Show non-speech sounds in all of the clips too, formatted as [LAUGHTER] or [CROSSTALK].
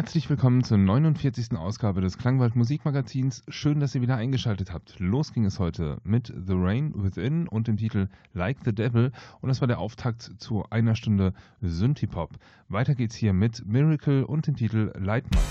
Herzlich willkommen zur 49. Ausgabe des Klangwald Musikmagazins. Schön, dass ihr wieder eingeschaltet habt. Los ging es heute mit The Rain Within und dem Titel Like the Devil. Und das war der Auftakt zu einer Stunde Synthipop. Weiter geht's hier mit Miracle und dem Titel Lightmind.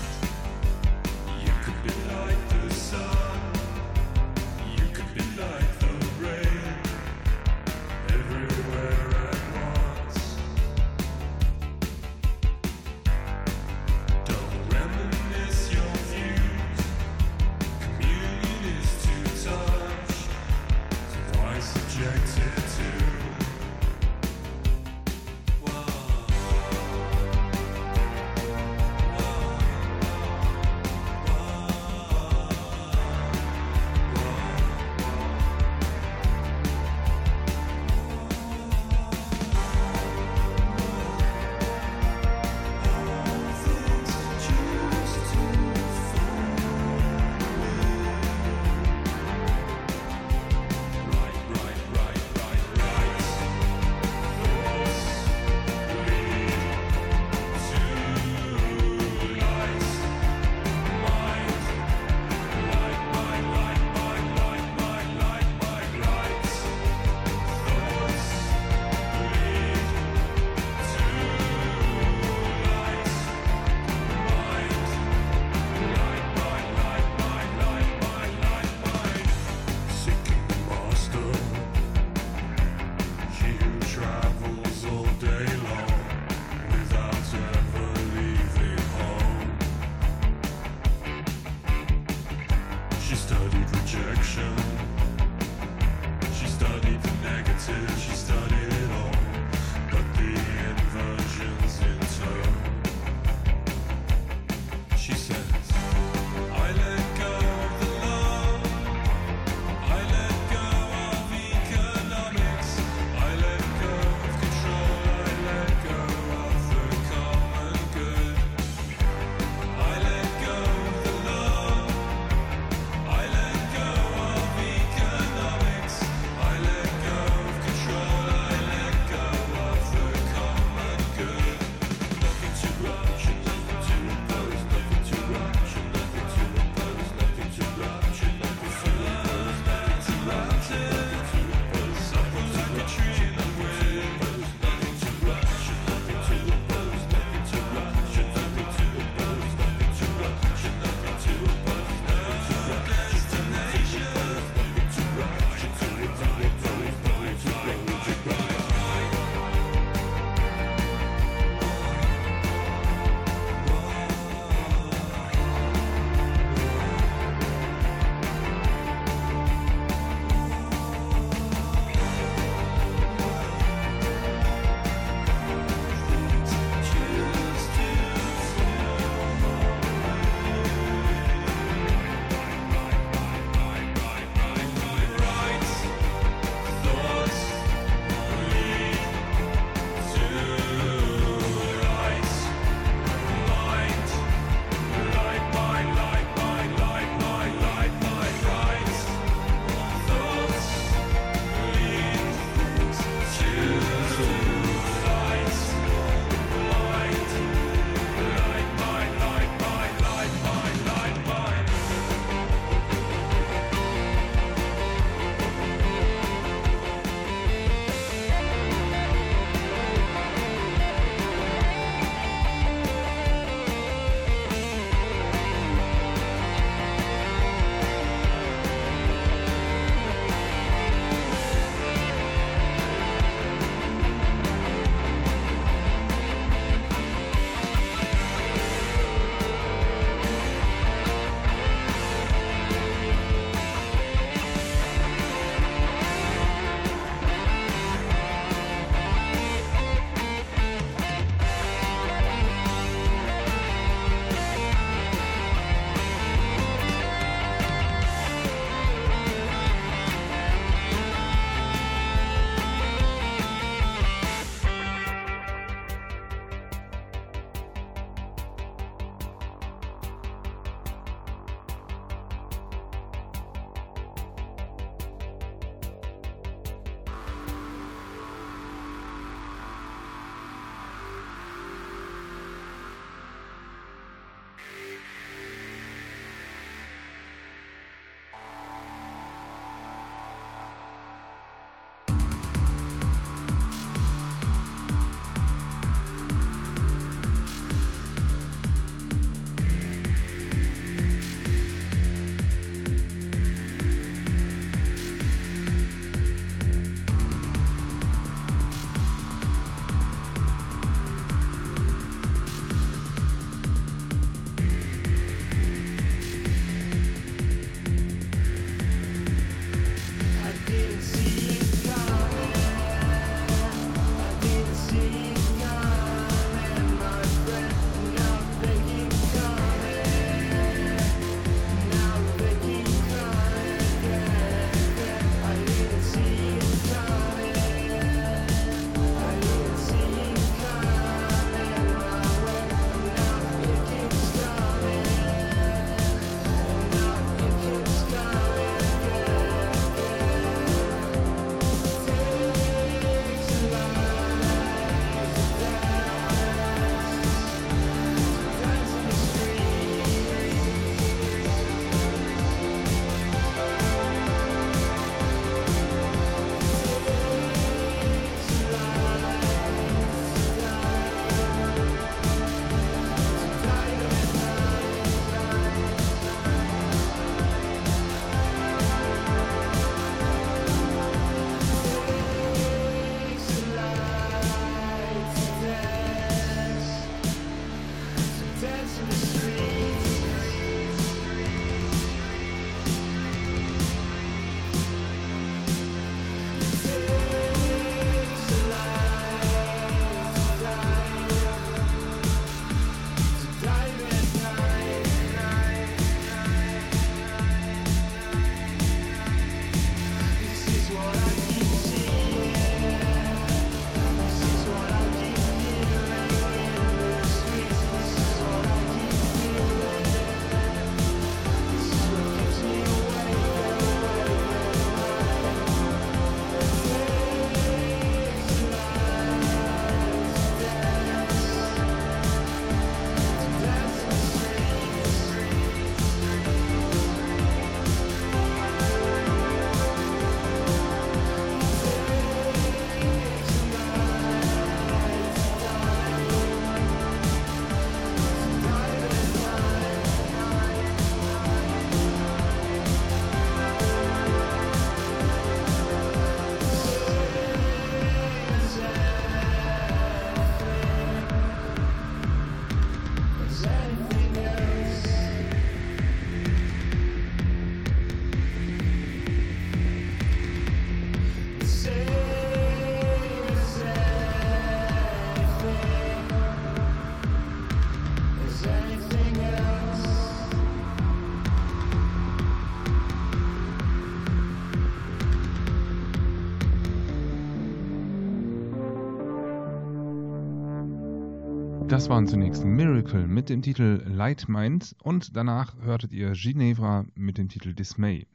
Das waren zunächst Miracle mit dem Titel Light Mind und danach hörtet ihr Ginevra mit dem Titel Dismay.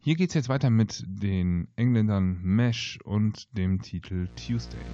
Hier geht es jetzt weiter mit den Engländern Mesh und dem Titel Tuesday.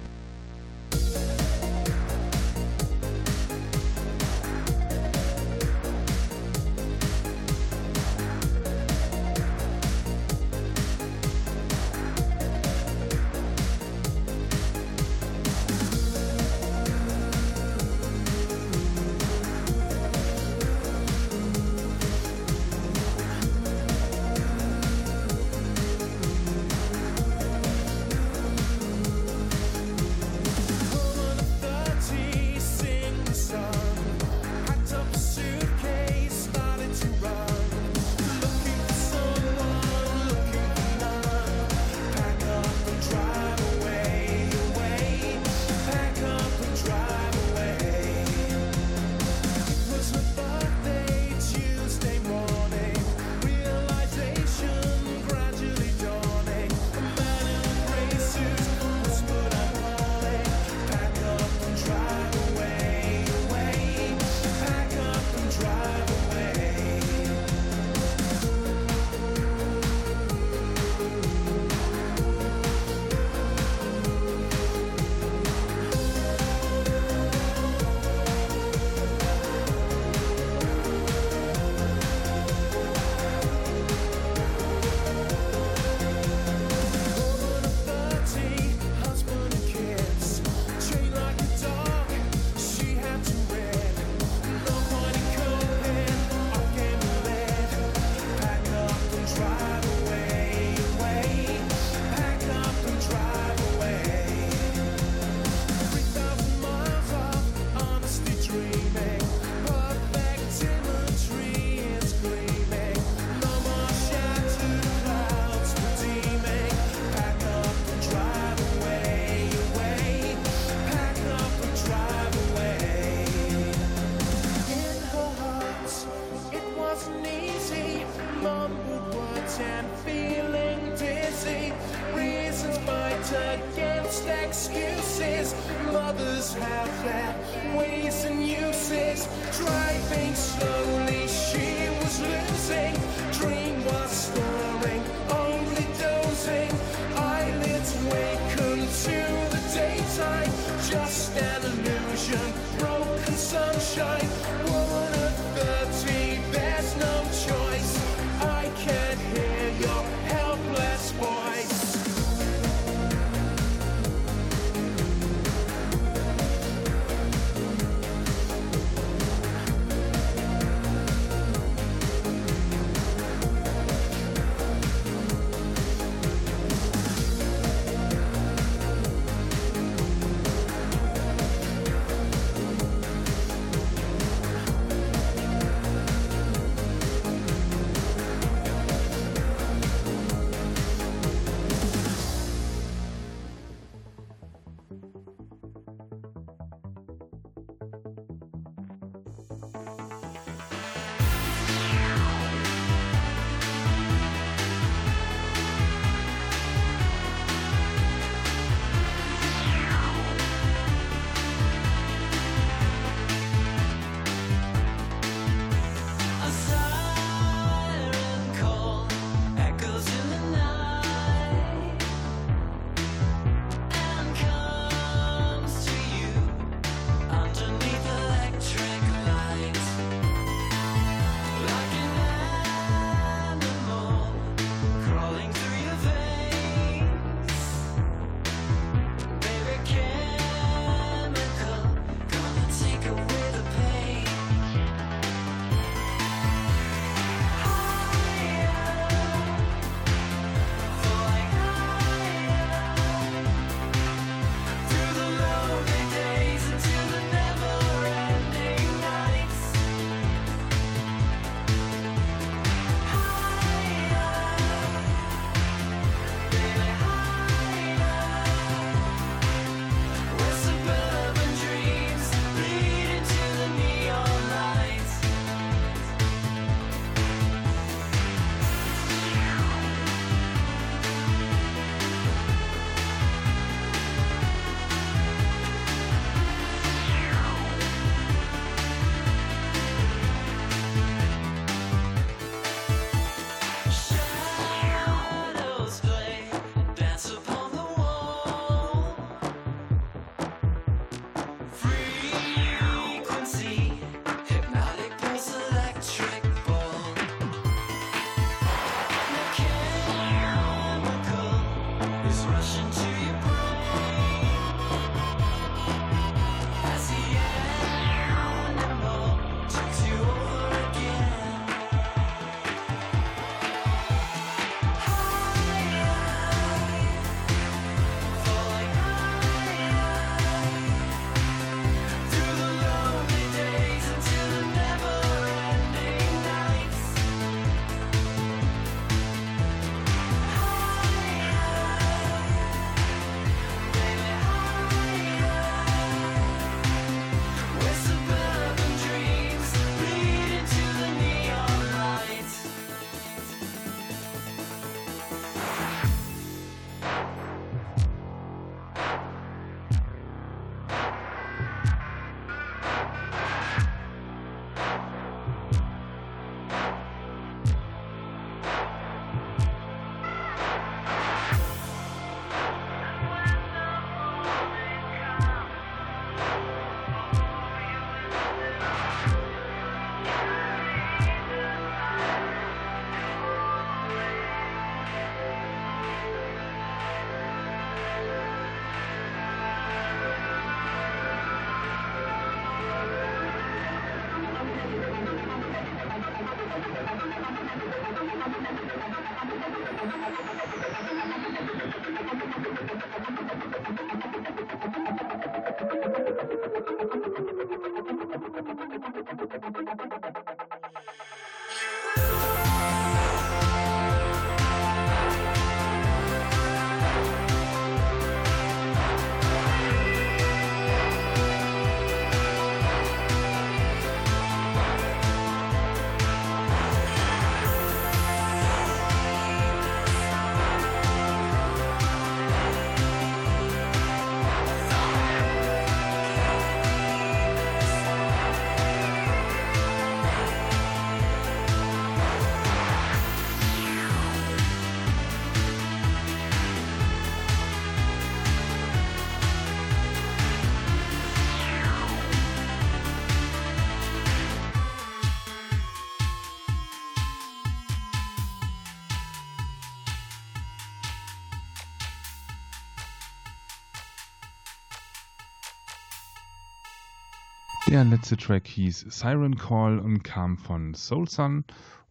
Der letzte Track hieß Siren Call und kam von Soul Sun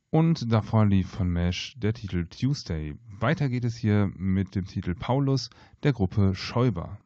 und davor lief von Mesh der Titel Tuesday. Weiter geht es hier mit dem Titel Paulus der Gruppe Schäuber.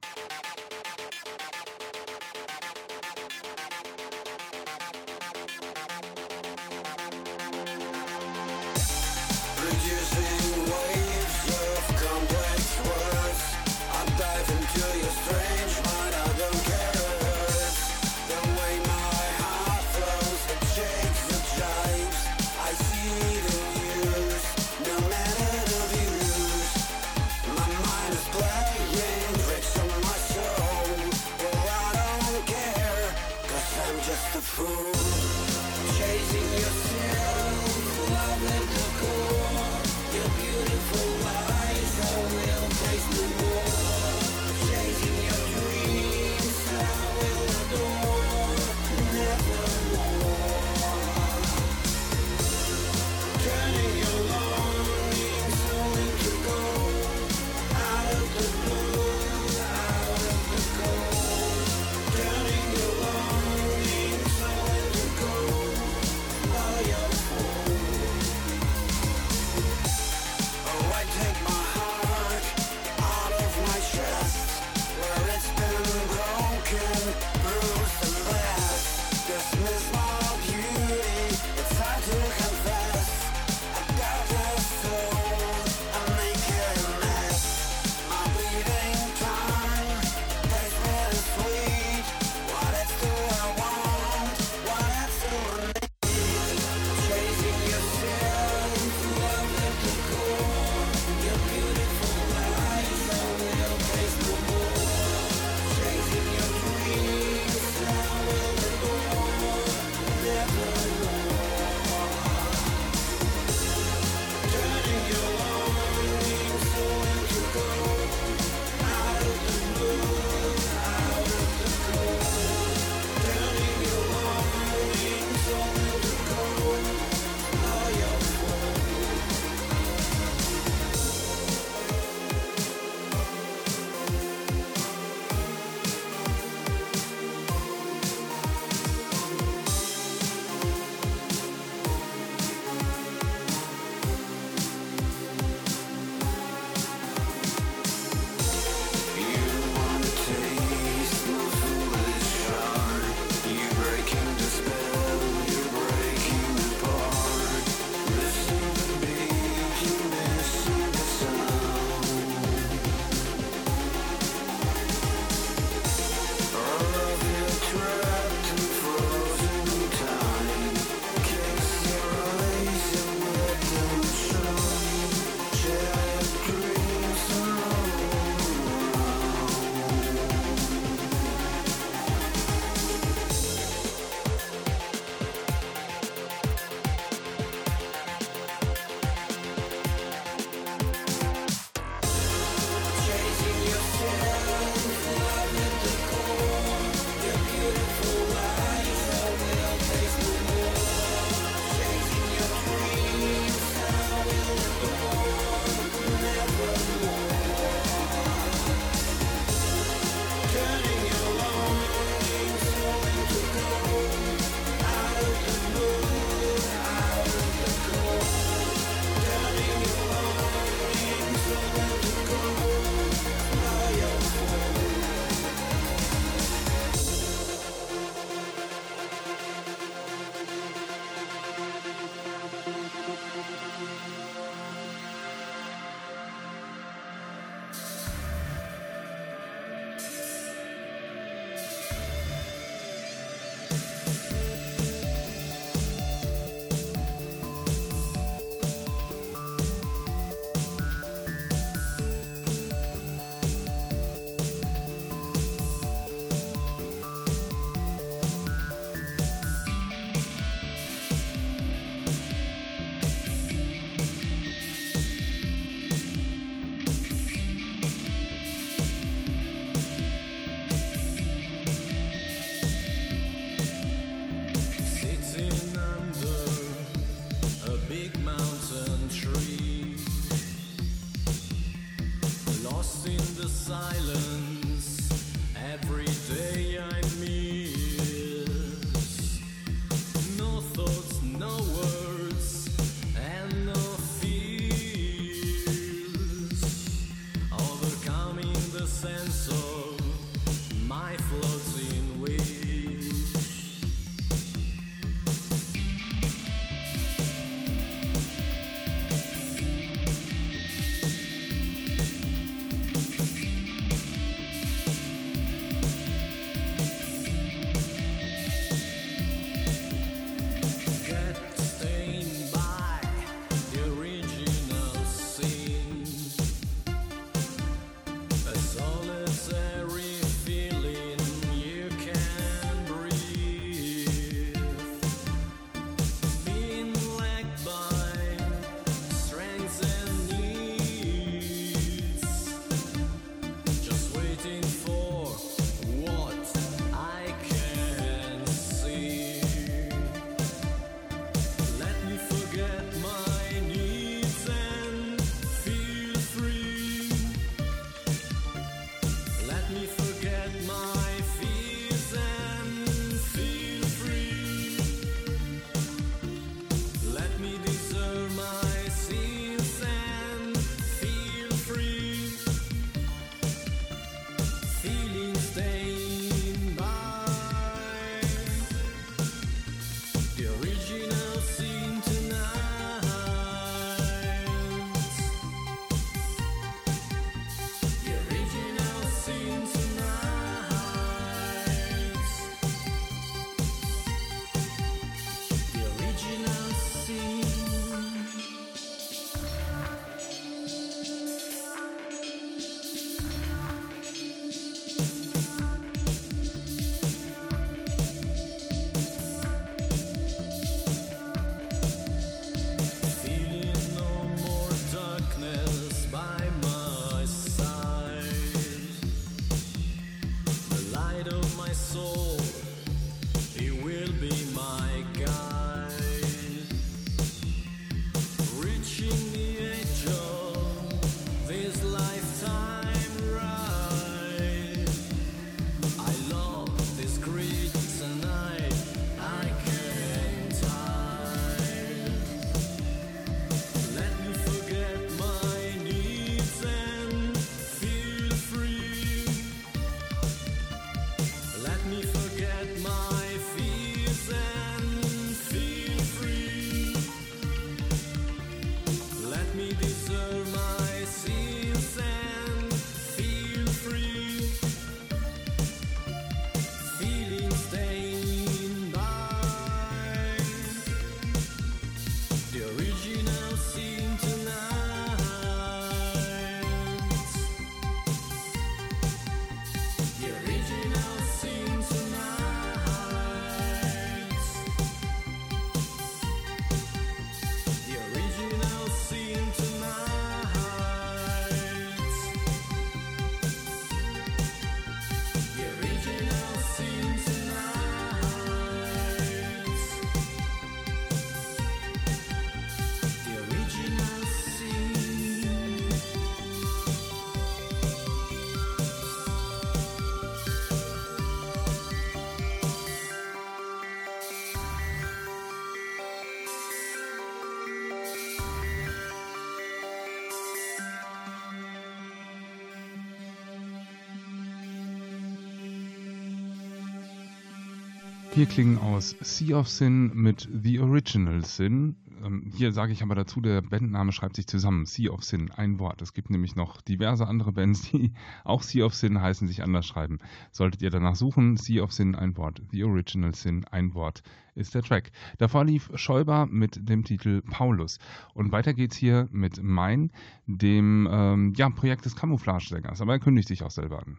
Hier klingen aus Sea of Sin mit The Original Sin. Ähm, hier sage ich aber dazu, der Bandname schreibt sich zusammen. Sea of Sin, ein Wort. Es gibt nämlich noch diverse andere Bands, die [LAUGHS] auch Sea of Sin heißen, sich anders schreiben. Solltet ihr danach suchen, Sea of Sin, ein Wort. The Original Sin, ein Wort ist der Track. Davor lief Schäuber mit dem Titel Paulus. Und weiter geht's hier mit Mein, dem ähm, ja, Projekt des Camouflage-Sängers. Aber er kündigt sich auch selber an.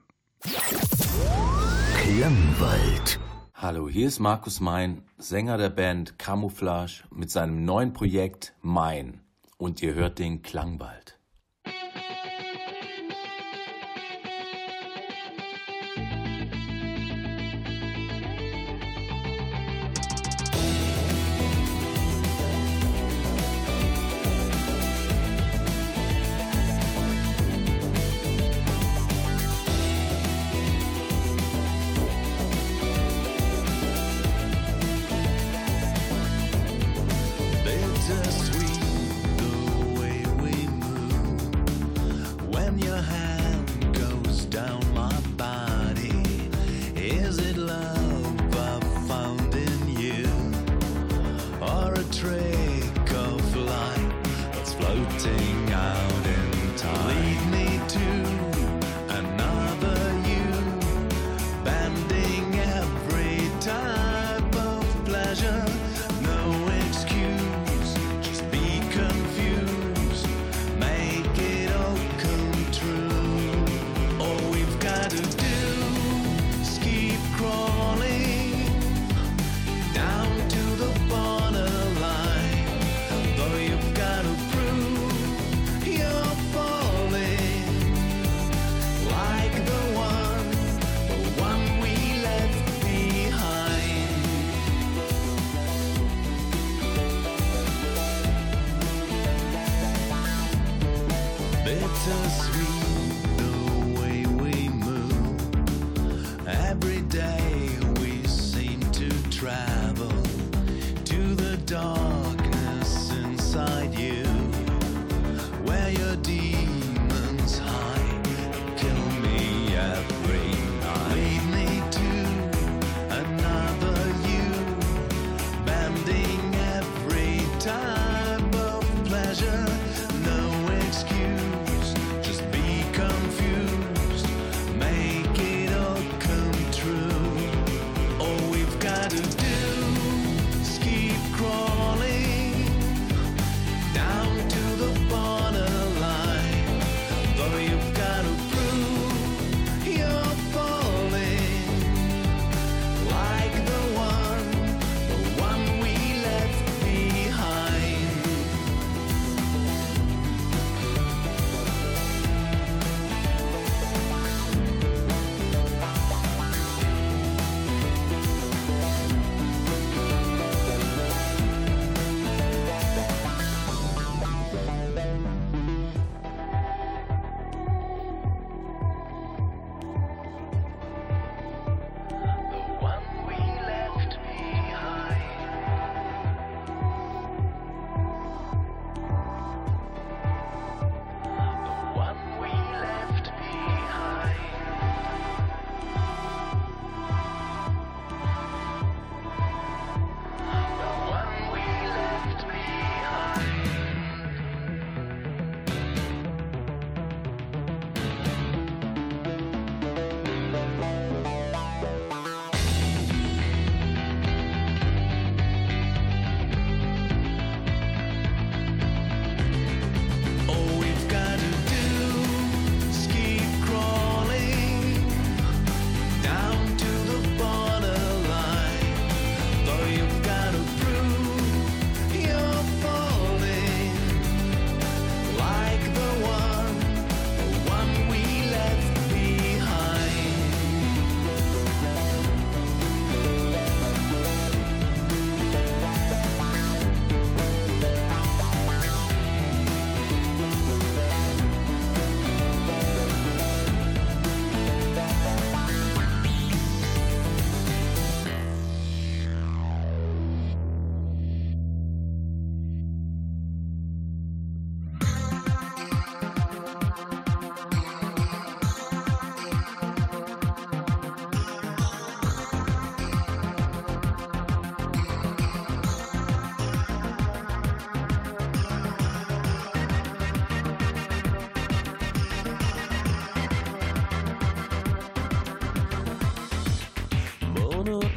Klangwald. Hallo, hier ist Markus Mein, Sänger der Band Camouflage mit seinem neuen Projekt Mein. Und ihr hört den Klangwald.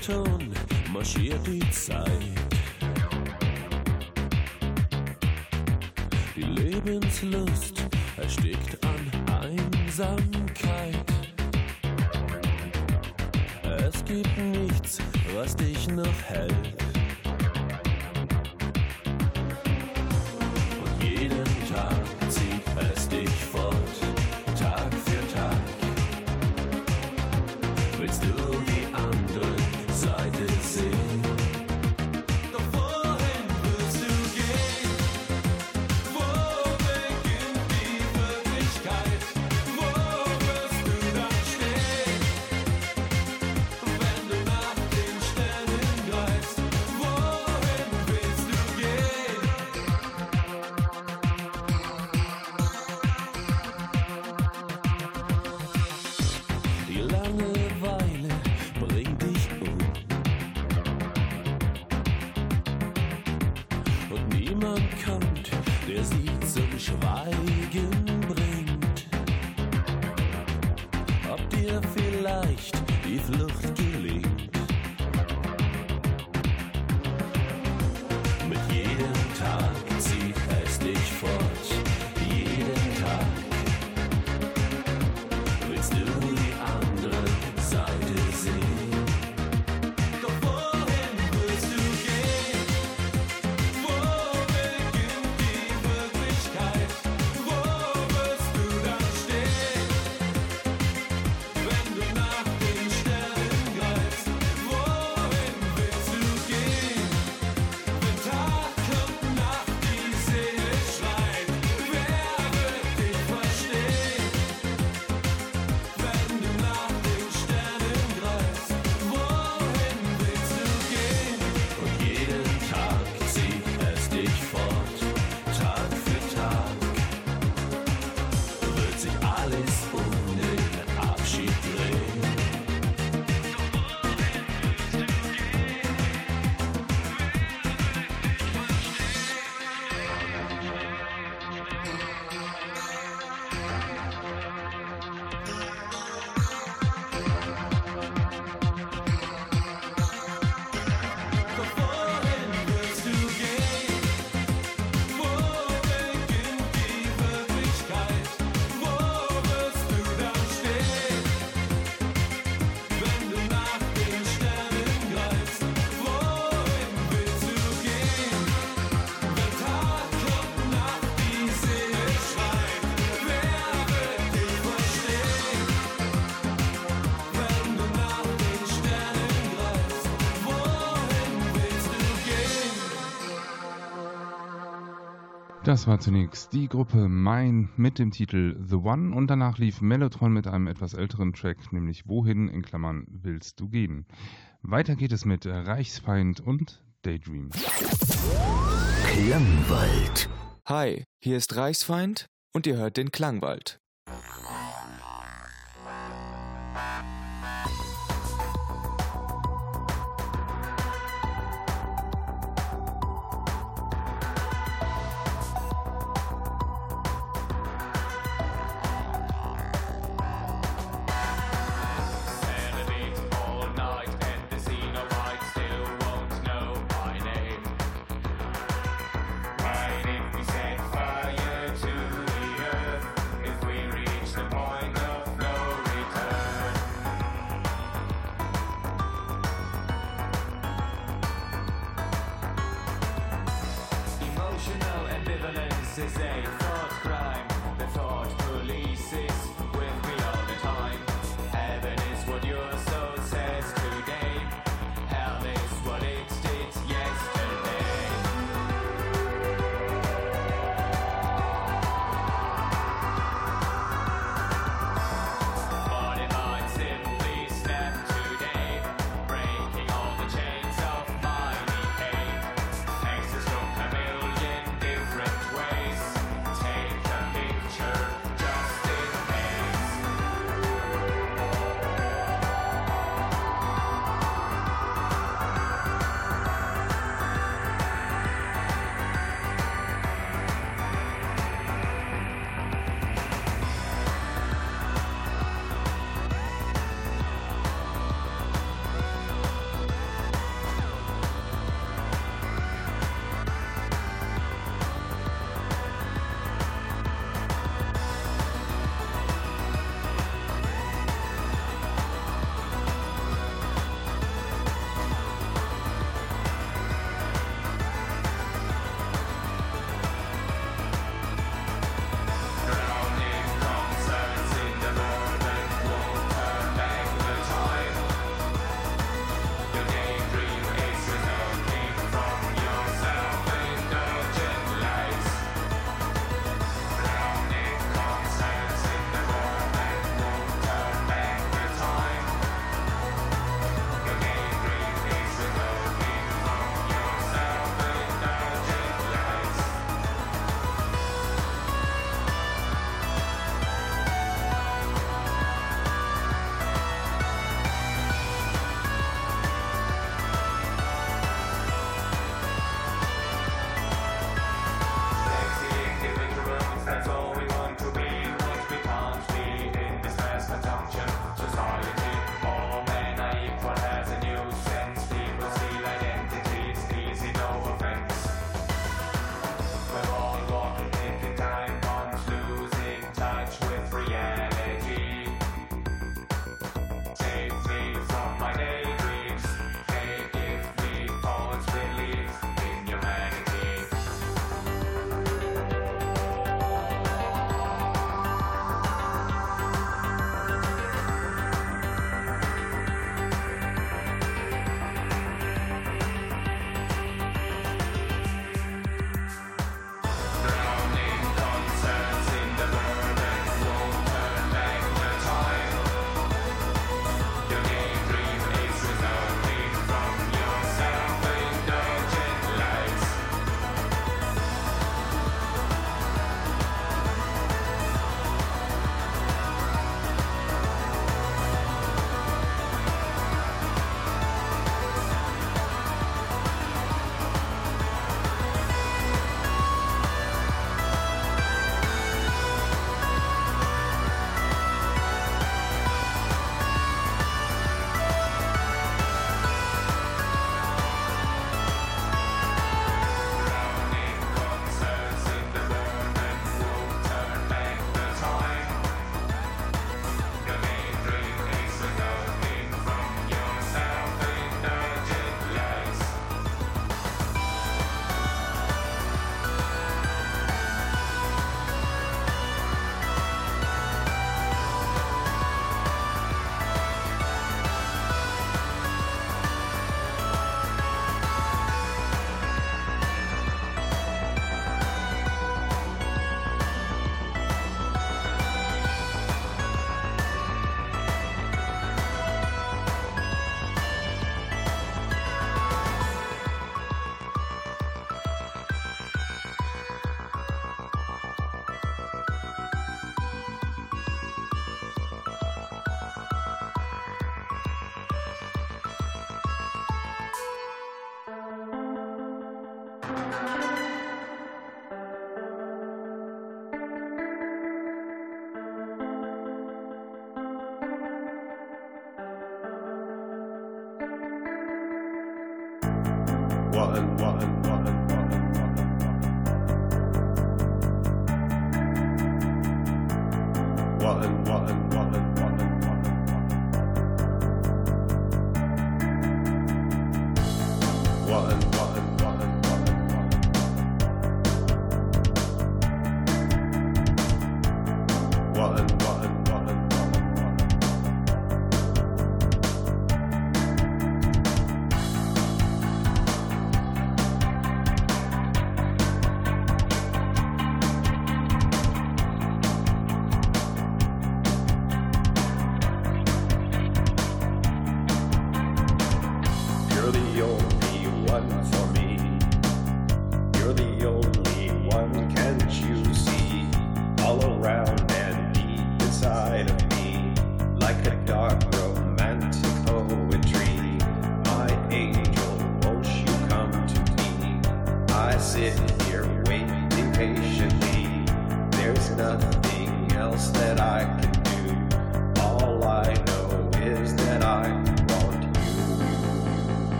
Ton marschiert die Zeit. Die Lebenslust erstickt an Einsamkeit. Es gibt nichts, was dich noch hält. Das war zunächst die Gruppe Mine mit dem Titel The One und danach lief Mellotron mit einem etwas älteren Track, nämlich Wohin in Klammern willst du gehen. Weiter geht es mit Reichsfeind und Daydream. Klangwald. Hi, hier ist Reichsfeind und ihr hört den Klangwald.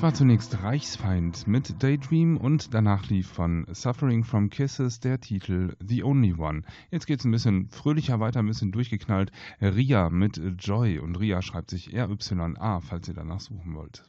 Das war zunächst Reichsfeind mit Daydream und danach lief von Suffering from Kisses der Titel The Only One. Jetzt geht's ein bisschen fröhlicher weiter, ein bisschen durchgeknallt. Ria mit Joy und Ria schreibt sich R-Y-A, falls ihr danach suchen wollt.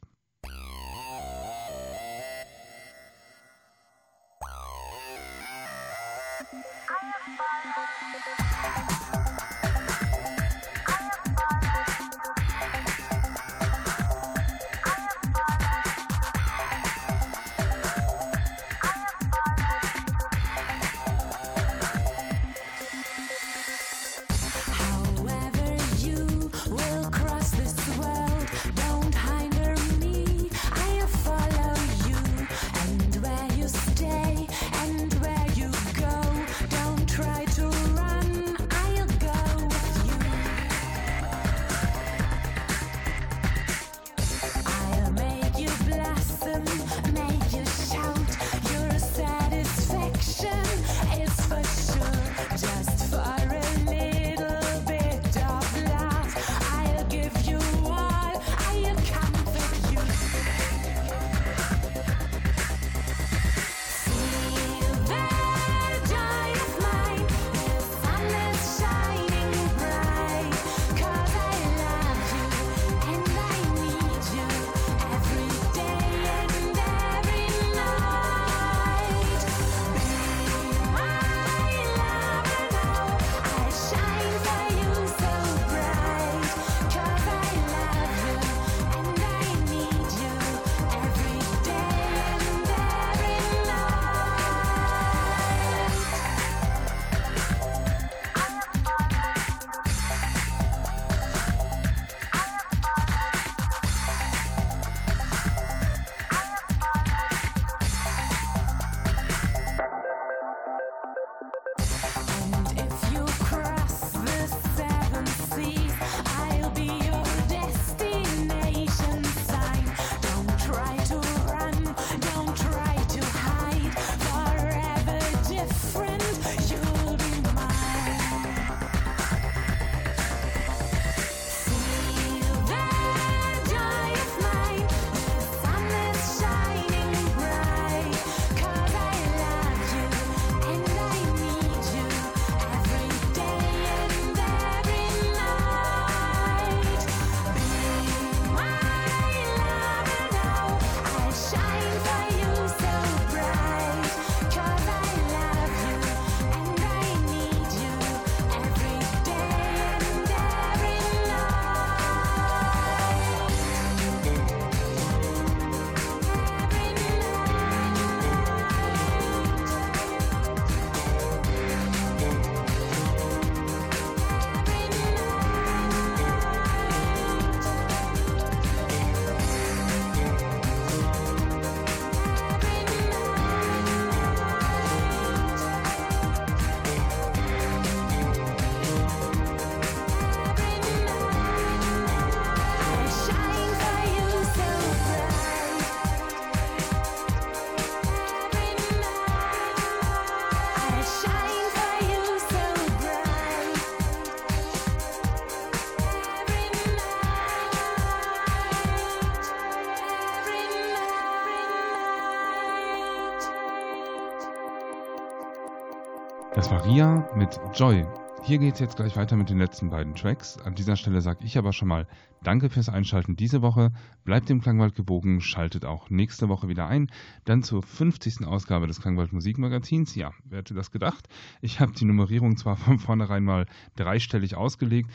Das war Ria mit Joy. Hier geht es jetzt gleich weiter mit den letzten beiden Tracks. An dieser Stelle sage ich aber schon mal Danke fürs Einschalten diese Woche. Bleibt dem Klangwald gewogen, schaltet auch nächste Woche wieder ein. Dann zur 50. Ausgabe des Klangwald Musikmagazins. Ja, wer hätte das gedacht? Ich habe die Nummerierung zwar von vornherein mal dreistellig ausgelegt,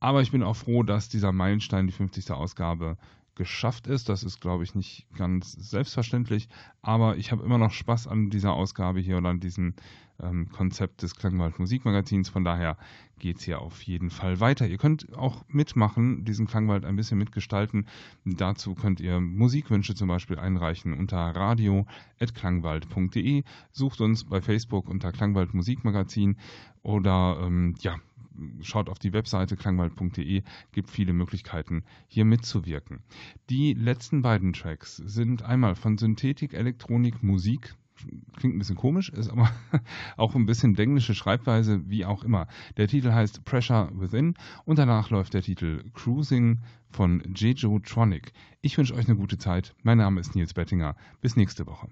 aber ich bin auch froh, dass dieser Meilenstein, die 50. Ausgabe, geschafft ist. Das ist, glaube ich, nicht ganz selbstverständlich, aber ich habe immer noch Spaß an dieser Ausgabe hier oder an diesem ähm, Konzept des Klangwald Musikmagazins. Von daher geht es hier auf jeden Fall weiter. Ihr könnt auch mitmachen, diesen Klangwald ein bisschen mitgestalten. Dazu könnt ihr Musikwünsche zum Beispiel einreichen unter radio.klangwald.de. Sucht uns bei Facebook unter Klangwald Musikmagazin oder ähm, ja, schaut auf die Webseite klangwald.de, gibt viele Möglichkeiten, hier mitzuwirken. Die letzten beiden Tracks sind einmal von Synthetik, Elektronik, Musik. Klingt ein bisschen komisch, ist aber [LAUGHS] auch ein bisschen denglische Schreibweise, wie auch immer. Der Titel heißt Pressure Within und danach läuft der Titel Cruising von Jejo Tronic. Ich wünsche euch eine gute Zeit. Mein Name ist Nils Bettinger. Bis nächste Woche.